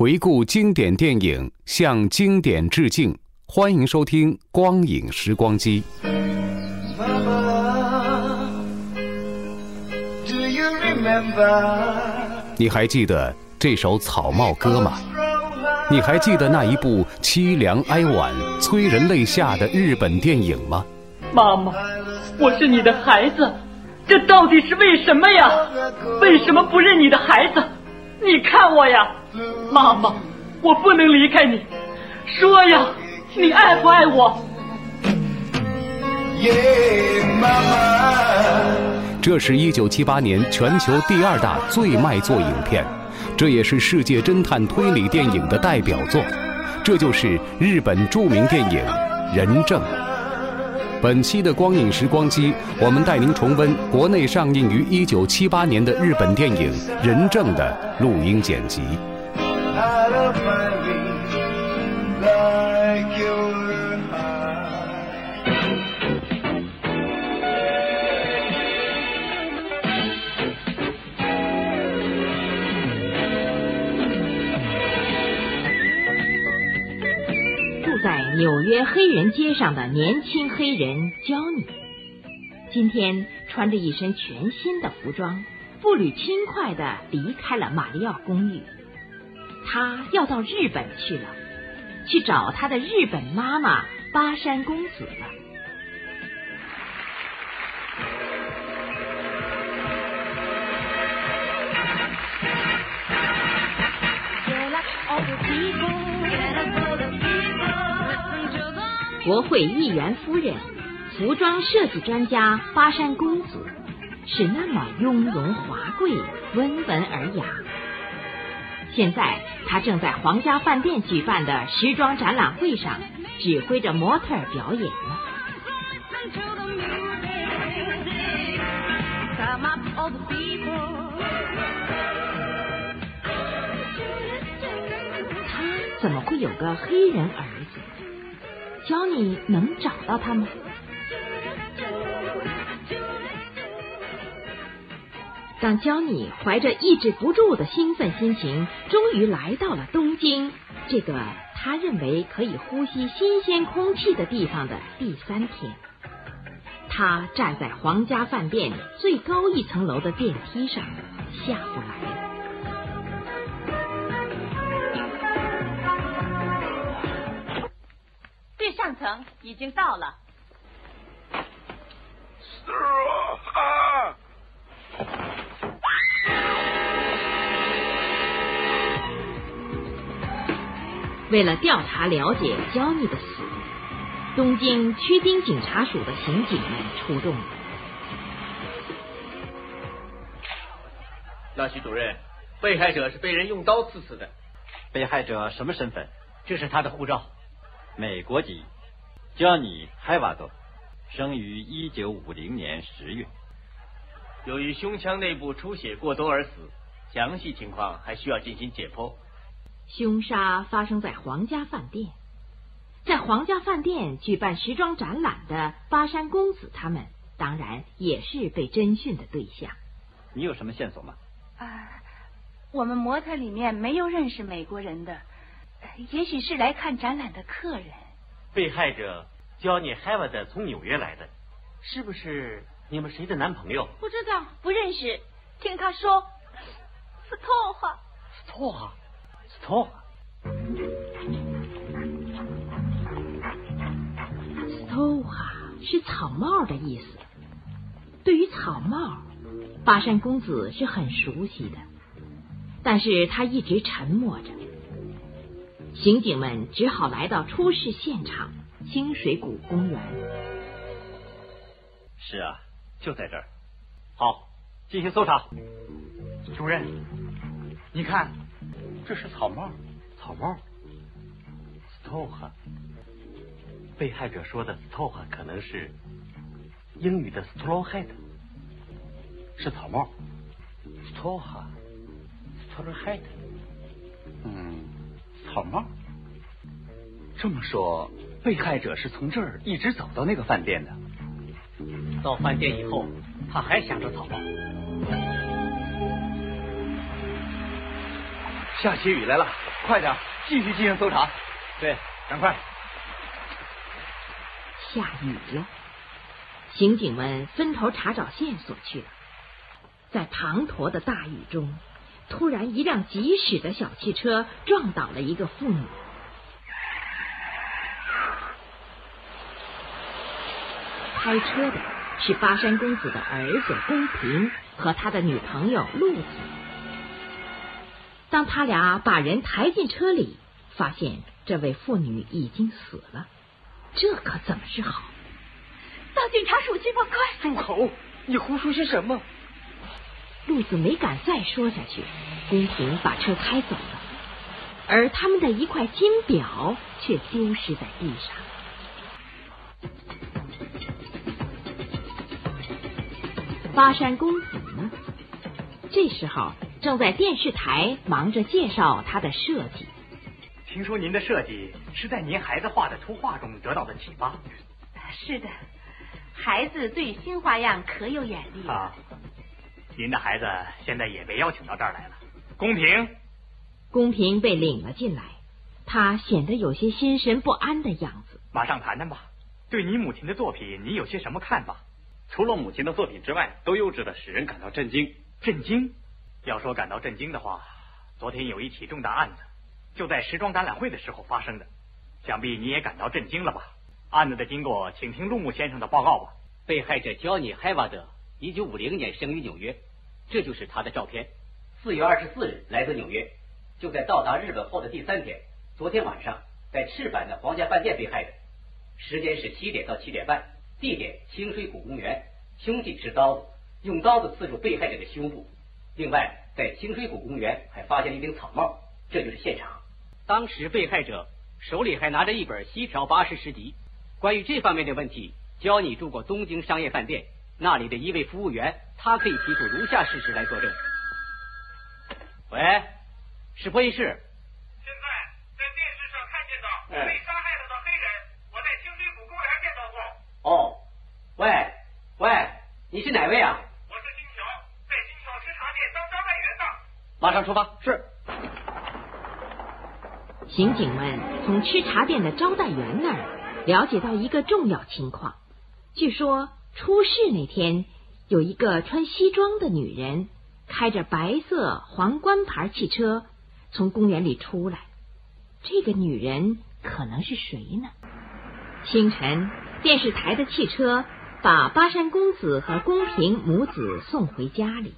回顾经典电影，向经典致敬。欢迎收听《光影时光机》。你还记得这首草帽歌吗？你还记得那一部凄凉哀婉、催人泪下的日本电影吗？妈妈，我是你的孩子，这到底是为什么呀？为什么不认你的孩子？你看我呀，妈妈，我不能离开你。说呀，你爱不爱我？耶，妈妈这是一九七八年全球第二大最卖座影片，这也是世界侦探推理电影的代表作。这就是日本著名电影《人证》。本期的光影时光机，我们带您重温国内上映于一九七八年的日本电影《人证》的录音剪辑。住在纽约黑人街上的年轻黑人教你，今天穿着一身全新的服装，步履轻快的离开了马里奥公寓。他要到日本去了，去找他的日本妈妈巴山公子了。国会议员夫人，服装设计专家巴山公子，是那么雍容华贵、温文尔雅。现在，他正在皇家饭店举办的时装展览会上，指挥着模特儿表演呢。他怎么会有个黑人儿子？焦你能找到他吗？当焦你怀着抑制不住的兴奋心情，终于来到了东京这个他认为可以呼吸新鲜空气的地方的第三天，他站在皇家饭店最高一层楼的电梯上，下不来了。最上层已经到了。为了调查了解焦尼的死，东京区町警察署的刑警们出动了。老徐主任，被害者是被人用刀刺死的。被害者什么身份？这是他的护照。美国籍，Johnny h a v a d 生于一九五零年十月，由于胸腔内部出血过多而死，详细情况还需要进行解剖。凶杀发生在皇家饭店，在皇家饭店举办时装展览的巴山公子他们，当然也是被侦讯的对象。你有什么线索吗？啊，我们模特里面没有认识美国人的，也许是来看展览的客人。被害者 Johnny h a v a d 从纽约来的，是不是你们谁的男朋友？不知道，不认识。听他说，斯托话，斯托华，斯托华。，“stoha” 是草帽的意思。对于草帽，巴山公子是很熟悉的，但是他一直沉默着。刑警们只好来到出事现场——清水谷公园。是啊，就在这儿。好，进行搜查。主任，你看，这是草帽。草帽，stoha。被害者说的 stoha 可能是英语的 straw hat，是草帽。stoha，straw hat。嗯，草帽。这么说，被害者是从这儿一直走到那个饭店的。到饭店以后，他还想着草帽。下起雨来了，快点，继续进行搜查。对，赶快。下雨了，刑警们分头查找线索去了。在滂沱的大雨中，突然一辆疾驶的小汽车撞倒了一个妇女。开车的是巴山公子的儿子宫平和他的女朋友陆子。当他俩把人抬进车里，发现这位妇女已经死了，这可怎么是好？到警察署去吧，快！住口！你胡说些什么？路子没敢再说下去。宫平把车开走了，而他们的一块金表却丢失在地上。巴山公子呢？这时候正在电视台忙着介绍他的设计。听说您的设计是在您孩子画的图画中得到的启发。是的，孩子对新花样可有眼力啊。您的孩子现在也被邀请到这儿来了。公平，公平被领了进来，他显得有些心神不安的样子。马上谈谈吧。对你母亲的作品，你有些什么看法？除了母亲的作品之外，都优质的使人感到震惊。震惊？要说感到震惊的话，昨天有一起重大案子，就在时装展览会的时候发生的，想必你也感到震惊了吧？案子的经过，请听陆木先生的报告吧。被害者焦尼·海瓦德，一九五零年生于纽约，这就是他的照片。四月二十四日来自纽约，就在到达日本后的第三天，昨天晚上在赤坂的皇家饭店被害的，时间是七点到七点半。地点清水谷公园，凶器是刀子，用刀子刺入被害者的胸部。另外，在清水谷公园还发现了一顶草帽，这就是现场。当时被害者手里还拿着一本西条巴士诗集。关于这方面的问题，教你住过东京商业饭店，那里的一位服务员，他可以提出如下事实来作证。喂，是播音室。现在在电视上看见到被杀害了的黑人，我在清水谷公园见到过。哦，喂喂，你是哪位啊？我是金条，在金条吃茶店当招待员的。马上出发。是。刑警们从吃茶店的招待员那儿了解到一个重要情况，据说出事那天有一个穿西装的女人开着白色皇冠牌汽车从公园里出来，这个女人可能是谁呢？清晨。电视台的汽车把巴山公子和宫平母子送回家里。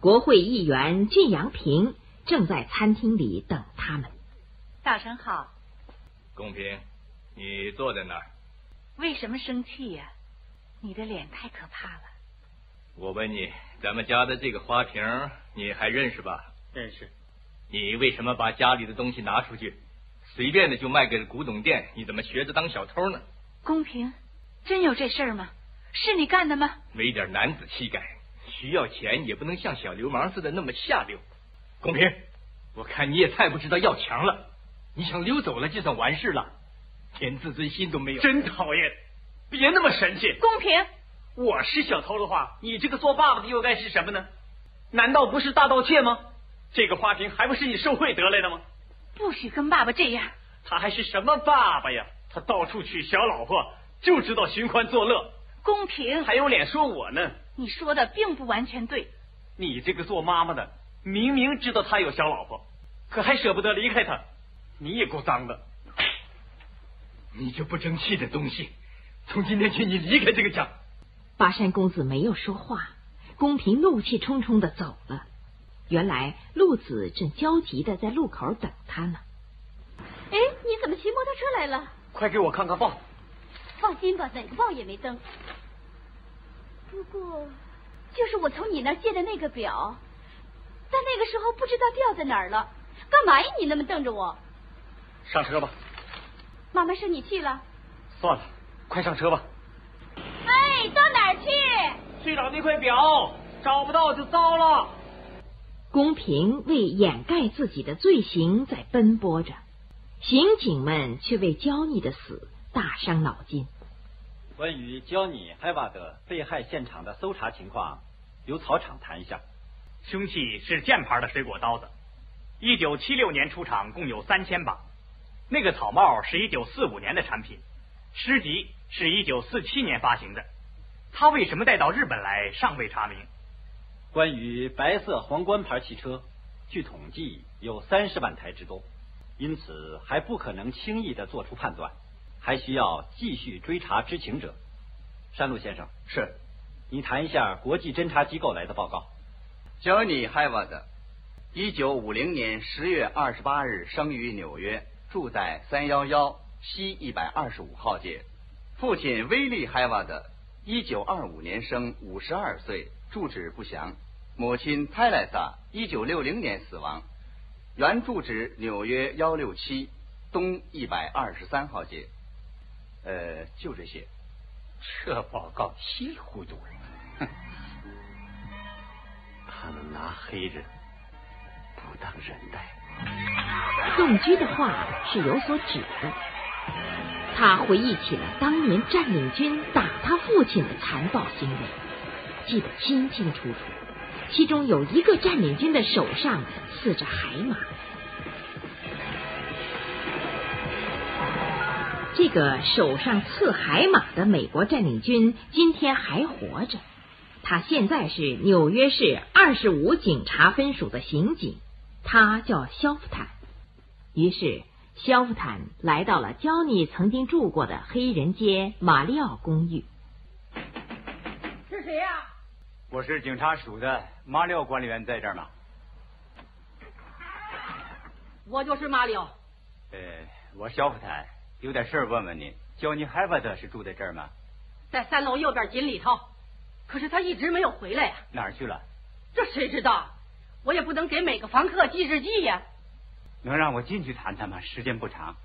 国会议员靳阳平正在餐厅里等他们。早晨好，公平，你坐在那儿。为什么生气呀？你的脸太可怕了。我问你，咱们家的这个花瓶你还认识吧？认识。你为什么把家里的东西拿出去，随便的就卖给了古董店？你怎么学着当小偷呢？公平，真有这事儿吗？是你干的吗？没点男子气概，需要钱也不能像小流氓似的那么下流。公平，我看你也太不知道要强了。你想溜走了就算完事了，连自尊心都没有。真讨厌！别那么神气。公平，我是小偷的话，你这个做爸爸的又该是什么呢？难道不是大盗窃吗？这个花瓶还不是你受贿得来的吗？不许跟爸爸这样。他还是什么爸爸呀？他到处娶小老婆，就知道寻欢作乐。公平还有脸说我呢？你说的并不完全对。你这个做妈妈的，明明知道他有小老婆，可还舍不得离开他，你也够脏的。你这不争气的东西，从今天起，你离开这个家。巴山公子没有说话，公平怒气冲冲的走了。原来陆子正焦急的在路口等他呢。哎，你怎么骑摩托车来了？快给我看看报。放心吧，哪个报也没登。不过，就是我从你那儿借的那个表，但那个时候不知道掉在哪儿了。干嘛呀？你那么瞪着我？上车吧。妈妈生你气了？算了，快上车吧。哎，到哪儿去？去找那块表，找不到就糟了。公平为掩盖自己的罪行在奔波着，刑警们却为焦妮的死大伤脑筋。关于焦妮·海瓦德被害现场的搜查情况，由草场谈一下。凶器是箭牌的水果刀子，一九七六年出厂，共有三千把。那个草帽是一九四五年的产品，诗集是一九四七年发行的。他为什么带到日本来，尚未查明。关于白色皇冠牌汽车，据统计有三十万台之多，因此还不可能轻易的做出判断，还需要继续追查知情者。山路先生，是，你谈一下国际侦查机构来的报告。Johnny Havard，一九五零年十月二十八日生于纽约。住在三幺幺西一百二十五号街。父亲威利·海瓦德，一九二五年生，五十二岁，住址不详。母亲泰莱萨，一九六零年死亡，原住址纽约幺六七东一百二十三号街。呃，就这些。这报告稀里糊涂。哼，他们拿黑人不当人待。宋居的话是有所指的，他回忆起了当年占领军打他父亲的残暴行为，记得清清楚楚。其中有一个占领军的手上刺着海马，这个手上刺海马的美国占领军今天还活着，他现在是纽约市二十五警察分署的刑警。他叫肖夫坦，于是肖夫坦来到了焦尼曾经住过的黑人街马里奥公寓。是谁呀？我是警察署的马里奥管理员，在这儿吗？我就是马里奥。呃，我肖夫坦有点事儿问问你，焦妮海瓦德是住在这儿吗？在三楼右边井里头，可是他一直没有回来呀。哪儿去了？这谁知道？我也不能给每个房客记日记呀。能让我进去谈谈吗？时间不长。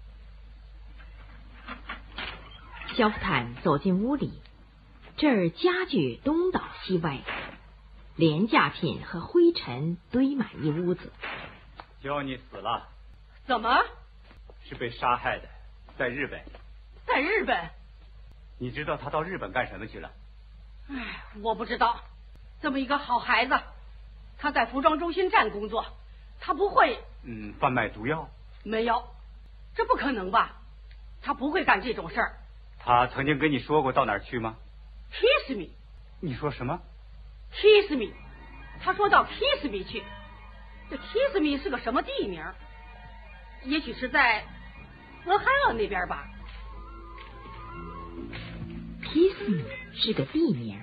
肖夫坦走进屋里，这儿家具东倒西歪，廉价品和灰尘堆满一屋子。焦妮死了。怎么？是被杀害的，在日本。在日本？你知道他到日本干什么去了？哎，我不知道。这么一个好孩子。他在服装中心站工作，他不会。嗯，贩卖毒药？没有，这不可能吧？他不会干这种事儿。他曾经跟你说过到哪儿去吗？Kiss me。你说什么？Kiss me。他说到 Kiss me 去。这 Kiss me 是个什么地名？也许是在俄亥俄那边吧。Kiss me 是个地名，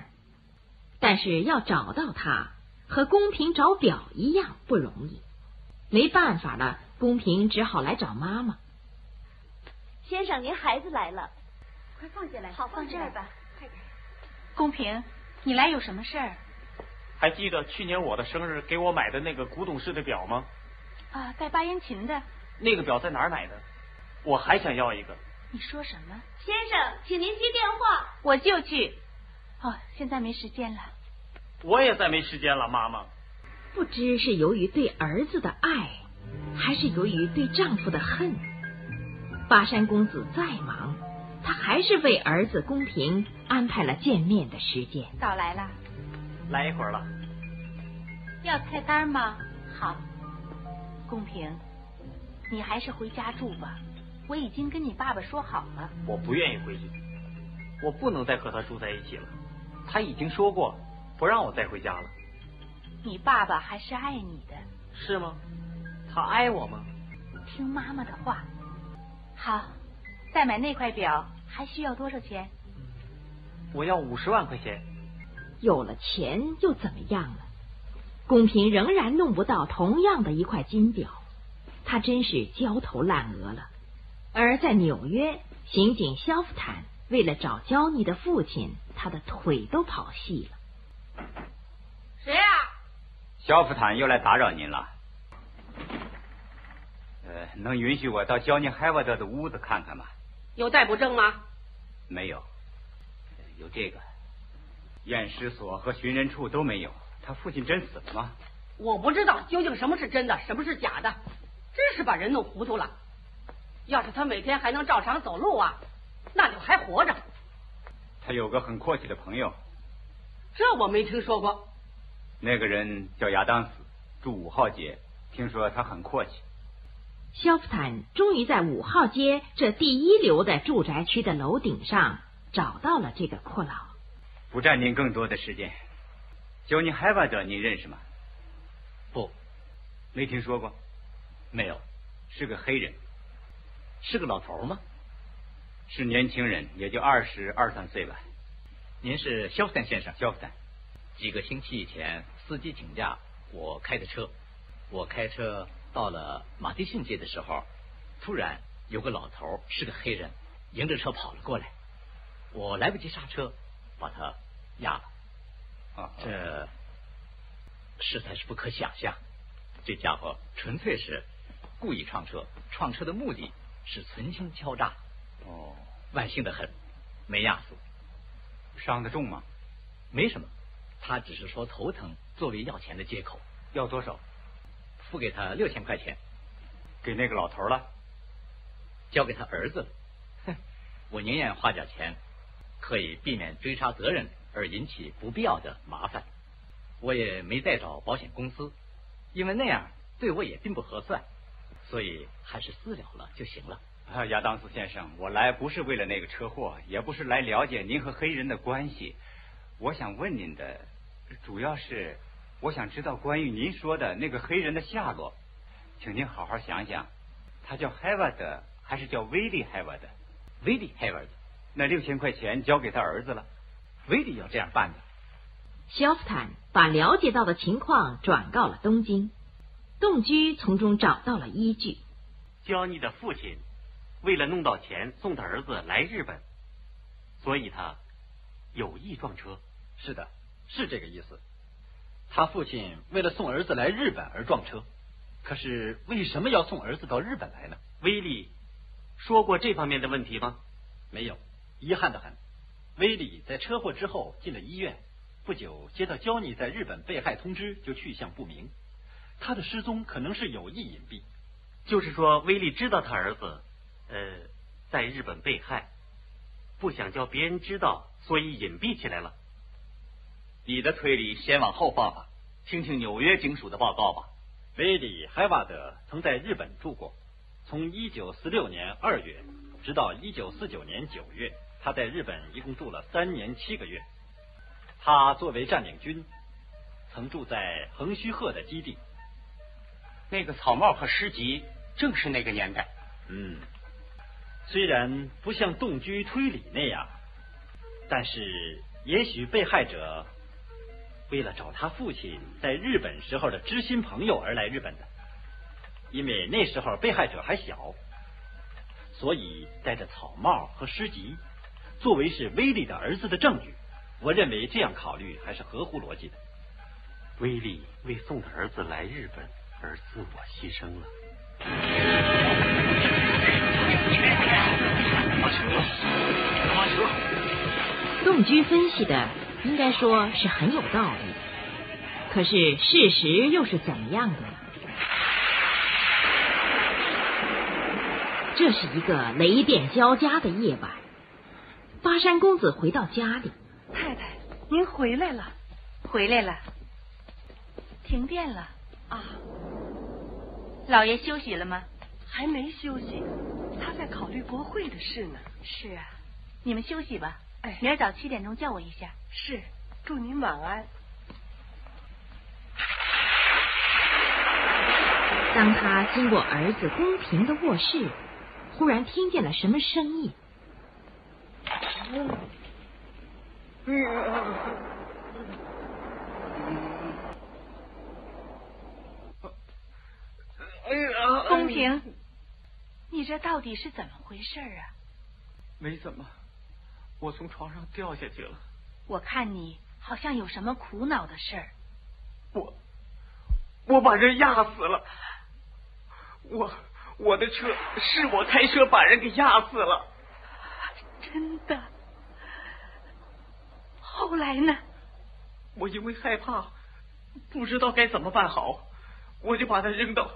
但是要找到它。和公平找表一样不容易，没办法了，公平只好来找妈妈。先生，您孩子来了，快放下来。好，放这儿吧。快点。公平，你来有什么事儿？还记得去年我的生日给我买的那个古董式的表吗？啊，带八音琴的。那个表在哪儿买的？我还想要一个。你说什么？先生，请您接电话。我就去。哦，现在没时间了。我也再没时间了，妈妈。不知是由于对儿子的爱，还是由于对丈夫的恨，巴山公子再忙，他还是为儿子公平安排了见面的时间。早来了，来一会儿了。要菜单吗？好。公平，你还是回家住吧。我已经跟你爸爸说好了。我不愿意回去，我不能再和他住在一起了。他已经说过。不让我再回家了。你爸爸还是爱你的。是吗？他爱我吗？听妈妈的话。好，再买那块表还需要多少钱？我要五十万块钱。有了钱又怎么样了？公平仍然弄不到同样的一块金表，他真是焦头烂额了。而在纽约，刑警肖夫坦为了找焦妮的父亲，他的腿都跑细了。谁呀？肖夫坦又来打扰您了。呃，能允许我到焦妮海沃德的屋子看看吗？有逮捕证吗？没有。有这个。验尸所和寻人处都没有，他父亲真死了吗？我不知道究竟什么是真的，什么是假的，真是把人弄糊涂了。要是他每天还能照常走路啊，那就还活着。他有个很阔气的朋友，这我没听说过。那个人叫亚当斯，住五号街，听说他很阔气。肖夫坦终于在五号街这第一流的住宅区的楼顶上找到了这个阔佬。不占您更多的时间，焦尼海瓦德，您认识吗？不，没听说过。没有，是个黑人，是个老头吗？是年轻人，也就二十二三岁吧。您是肖夫坦先生？肖夫坦。几个星期以前，司机请假，我开的车。我开车到了马蒂逊街的时候，突然有个老头，是个黑人，迎着车跑了过来，我来不及刹车。把他压了，啊，这实在是不可想象。这家伙纯粹是故意撞车，撞车的目的是存心敲诈。哦，万幸的很，没压死。伤得重吗？没什么，他只是说头疼，作为要钱的借口。要多少？付给他六千块钱。给那个老头了？交给他儿子了。哼，我宁愿花点钱。可以避免追查责任而引起不必要的麻烦。我也没再找保险公司，因为那样对我也并不合算，所以还是私了了就行了。啊，亚当斯先生，我来不是为了那个车祸，也不是来了解您和黑人的关系。我想问您的，主要是我想知道关于您说的那个黑人的下落，请您好好想想，他叫海瓦德还是叫威利海瓦德？威利海瓦德。那六千块钱交给他儿子了，威利要这样办的。肖斯坦把了解到的情况转告了东京，动居从中找到了依据。焦妮的父亲为了弄到钱送他儿子来日本，所以他有意撞车。是的，是这个意思。他父亲为了送儿子来日本而撞车，可是为什么要送儿子到日本来呢？威利说过这方面的问题吗？没有。遗憾的很，威利在车祸之后进了医院，不久接到焦妮在日本被害通知，就去向不明。他的失踪可能是有意隐蔽，就是说威利知道他儿子呃在日本被害，不想叫别人知道，所以隐蔽起来了。你的推理先往后放吧，听听纽约警署的报告吧。威利海瓦德曾在日本住过，从一九四六年二月直到一九四九年九月。他在日本一共住了三年七个月。他作为占领军，曾住在横须贺的基地。那个草帽和诗集正是那个年代。嗯，虽然不像动居推理那样，但是也许被害者为了找他父亲在日本时候的知心朋友而来日本的，因为那时候被害者还小，所以带着草帽和诗集。作为是威利的儿子的证据，我认为这样考虑还是合乎逻辑的。威利为送他儿子来日本而自我牺牲了。动居分析的应该说是很有道理，可是事实又是怎么样的呢？这是一个雷电交加的夜晚。巴山公子回到家里，太太，您回来了，回来了，停电了啊！老爷休息了吗？还没休息，他在考虑国会的事呢。是啊，你们休息吧。哎，明儿早七点钟叫我一下。是，祝您晚安。当他经过儿子宫平的卧室，忽然听见了什么声音。哎 呀，公平，你这到底是怎么回事啊？没怎么，我从床上掉下去了。我看你好像有什么苦恼的事儿。我，我把人压死了。我，我的车是我开车把人给压死了。真的？后来呢？我因为害怕，不知道该怎么办好，我就把他扔到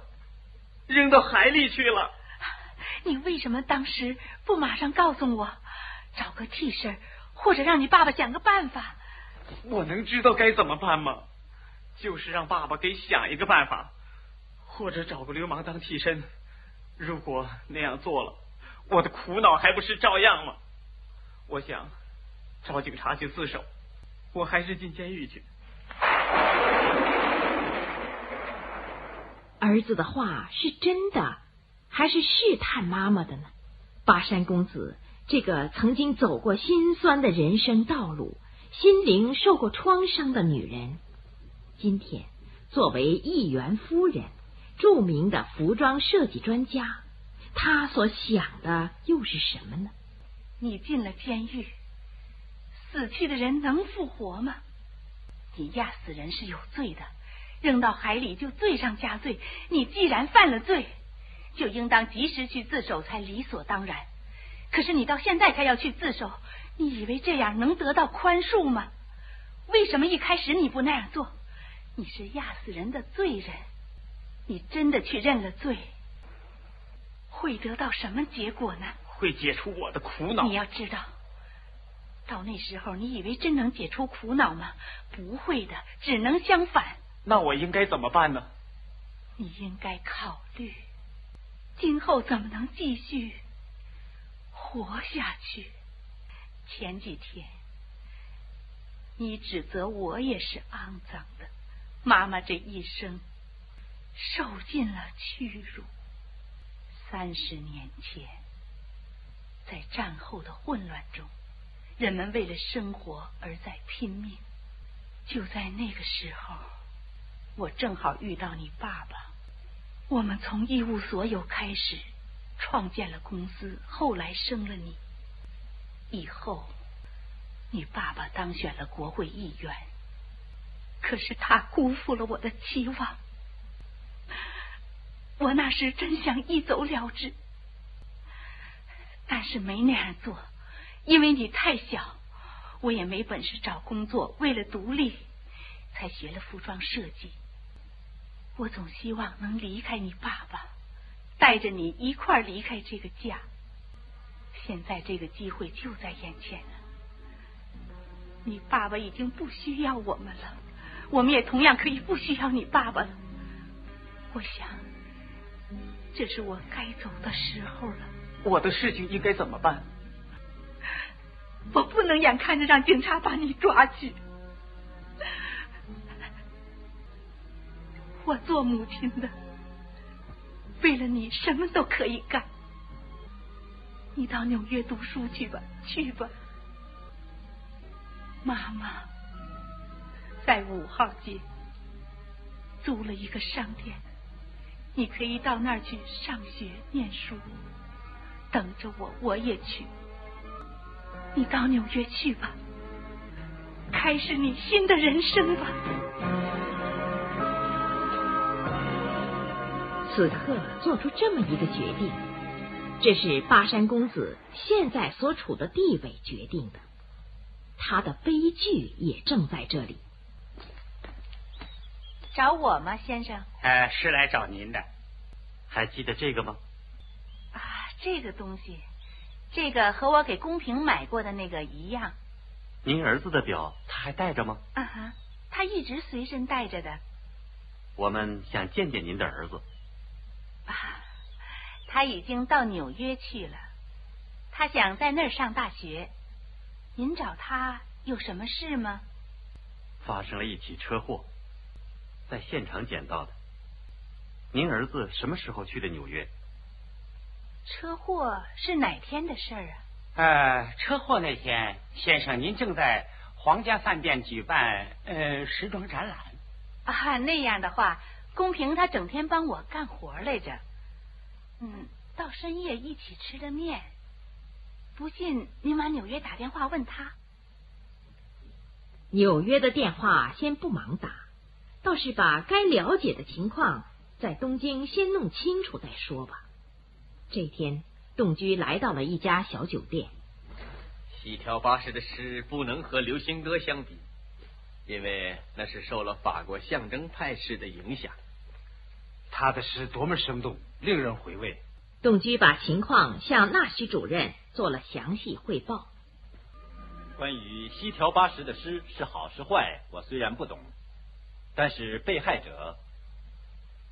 扔到海里去了。你为什么当时不马上告诉我，找个替身，或者让你爸爸想个办法？我能知道该怎么办吗？就是让爸爸给想一个办法，或者找个流氓当替身。如果那样做了，我的苦恼还不是照样吗？我想找警察去自首，我还是进监狱去。儿子的话是真的，还是试探妈妈的呢？巴山公子这个曾经走过心酸的人生道路、心灵受过创伤的女人，今天作为议员夫人、著名的服装设计专家，她所想的又是什么呢？你进了监狱，死去的人能复活吗？你压死人是有罪的。扔到海里就罪上加罪。你既然犯了罪，就应当及时去自首才理所当然。可是你到现在才要去自首，你以为这样能得到宽恕吗？为什么一开始你不那样做？你是压死人的罪人，你真的去认了罪，会得到什么结果呢？会解除我的苦恼。你要知道，到那时候，你以为真能解除苦恼吗？不会的，只能相反。那我应该怎么办呢？你应该考虑，今后怎么能继续活下去。前几天，你指责我也是肮脏的，妈妈这一生受尽了屈辱。三十年前，在战后的混乱中，人们为了生活而在拼命。就在那个时候。我正好遇到你爸爸，我们从一无所有开始，创建了公司，后来生了你。以后，你爸爸当选了国会议员，可是他辜负了我的期望。我那时真想一走了之，但是没那样做，因为你太小，我也没本事找工作，为了独立，才学了服装设计。我总希望能离开你爸爸，带着你一块离开这个家。现在这个机会就在眼前了。你爸爸已经不需要我们了，我们也同样可以不需要你爸爸了。我想，这是我该走的时候了。我的事情应该怎么办？我不能眼看着让警察把你抓去。我做母亲的，为了你什么都可以干。你到纽约读书去吧，去吧。妈妈在五号街租了一个商店，你可以到那儿去上学念书。等着我，我也去。你到纽约去吧，开始你新的人生吧。此刻做出这么一个决定，这是巴山公子现在所处的地位决定的。他的悲剧也正在这里。找我吗，先生？呃，是来找您的。还记得这个吗？啊，这个东西，这个和我给公平买过的那个一样。您儿子的表他还带着吗？啊哈，他一直随身带着的。我们想见见您的儿子。啊，他已经到纽约去了，他想在那儿上大学。您找他有什么事吗？发生了一起车祸，在现场捡到的。您儿子什么时候去的纽约？车祸是哪天的事儿啊？呃，车祸那天，先生您正在皇家饭店举办呃时装展览。啊，那样的话，公平他整天帮我干活来着。嗯，到深夜一起吃的面。不信，您往纽约打电话问他。纽约的电话先不忙打，倒是把该了解的情况在东京先弄清楚再说吧。这天，栋居来到了一家小酒店。西条八十的诗不能和流行歌相比，因为那是受了法国象征派诗的影响。他的诗多么生动，令人回味。董居把情况向纳须主任做了详细汇报。关于西条八十的诗是好是坏，我虽然不懂，但是被害者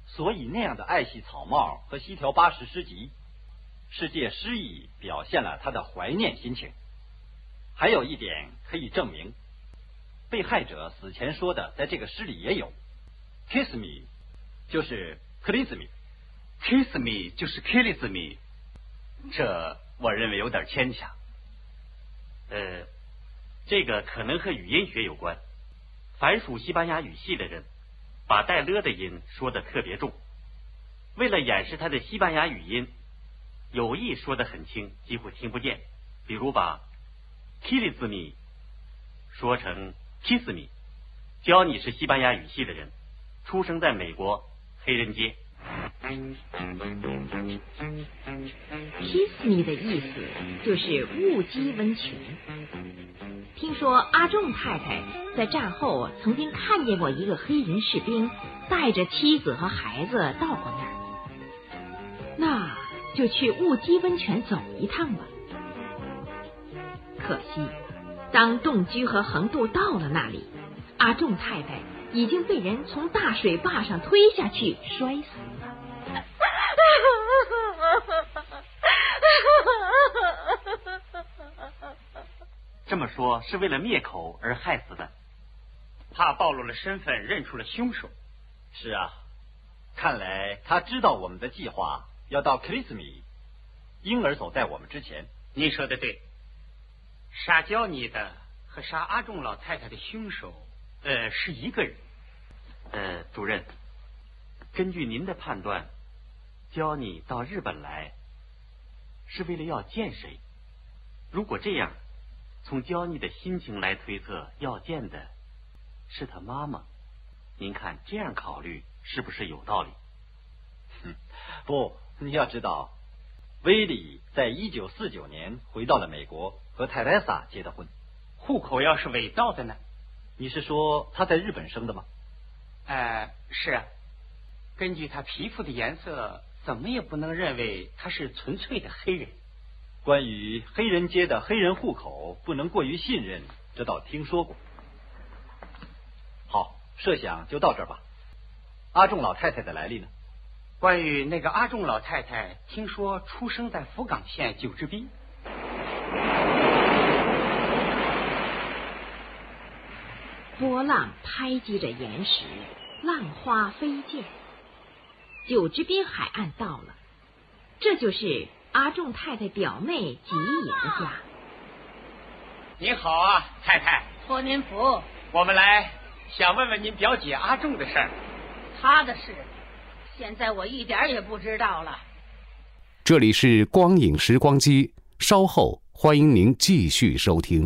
所以那样的爱惜草帽和西条八十诗集，是借诗意表现了他的怀念心情。还有一点可以证明，被害者死前说的，在这个诗里也有，kiss me，就是 kiss me，kiss me 就是 kiss me，这我认为有点牵强。呃，这个可能和语音学有关。凡属西班牙语系的人，把带了的音说的特别重，为了掩饰他的西班牙语音，有意说的很轻，几乎听不见。比如把 kiss me 说成 kiss me，教你是西班牙语系的人，出生在美国黑人街。kiss me 的意思就是雾姬温泉。听说阿仲太太在战后曾经看见过一个黑人士兵带着妻子和孩子到过那儿，那就去雾姬温泉走一趟吧。可惜，当洞居和横渡到了那里，阿仲太太已经被人从大水坝上推下去，摔死了。这么说，是为了灭口而害死的，怕暴露了身份，认出了凶手。是啊，看来他知道我们的计划要到克里斯米，因而走在我们之前。你说的对。杀焦尼的和杀阿仲老太太的凶手，呃，是一个人。呃，主任，根据您的判断，焦你到日本来是为了要见谁？如果这样，从焦你的心情来推测，要见的是他妈妈。您看这样考虑是不是有道理？哼，不，你要知道，威利在一九四九年回到了美国。和泰莱萨结的婚，户口要是伪造的呢？你是说他在日本生的吗？呃，是啊。根据他皮肤的颜色，怎么也不能认为他是纯粹的黑人。关于黑人街的黑人户口不能过于信任，这倒听说过。好，设想就到这儿吧。阿仲老太太的来历呢？关于那个阿仲老太太，听说出生在福冈县九之滨。波浪拍击着岩石，浪花飞溅。九之滨海岸到了，这就是阿仲太太表妹吉野的家。您好啊，太太。托您福。我们来想问问您表姐阿仲的事儿。她的事，现在我一点也不知道了。这里是光影时光机，稍后欢迎您继续收听。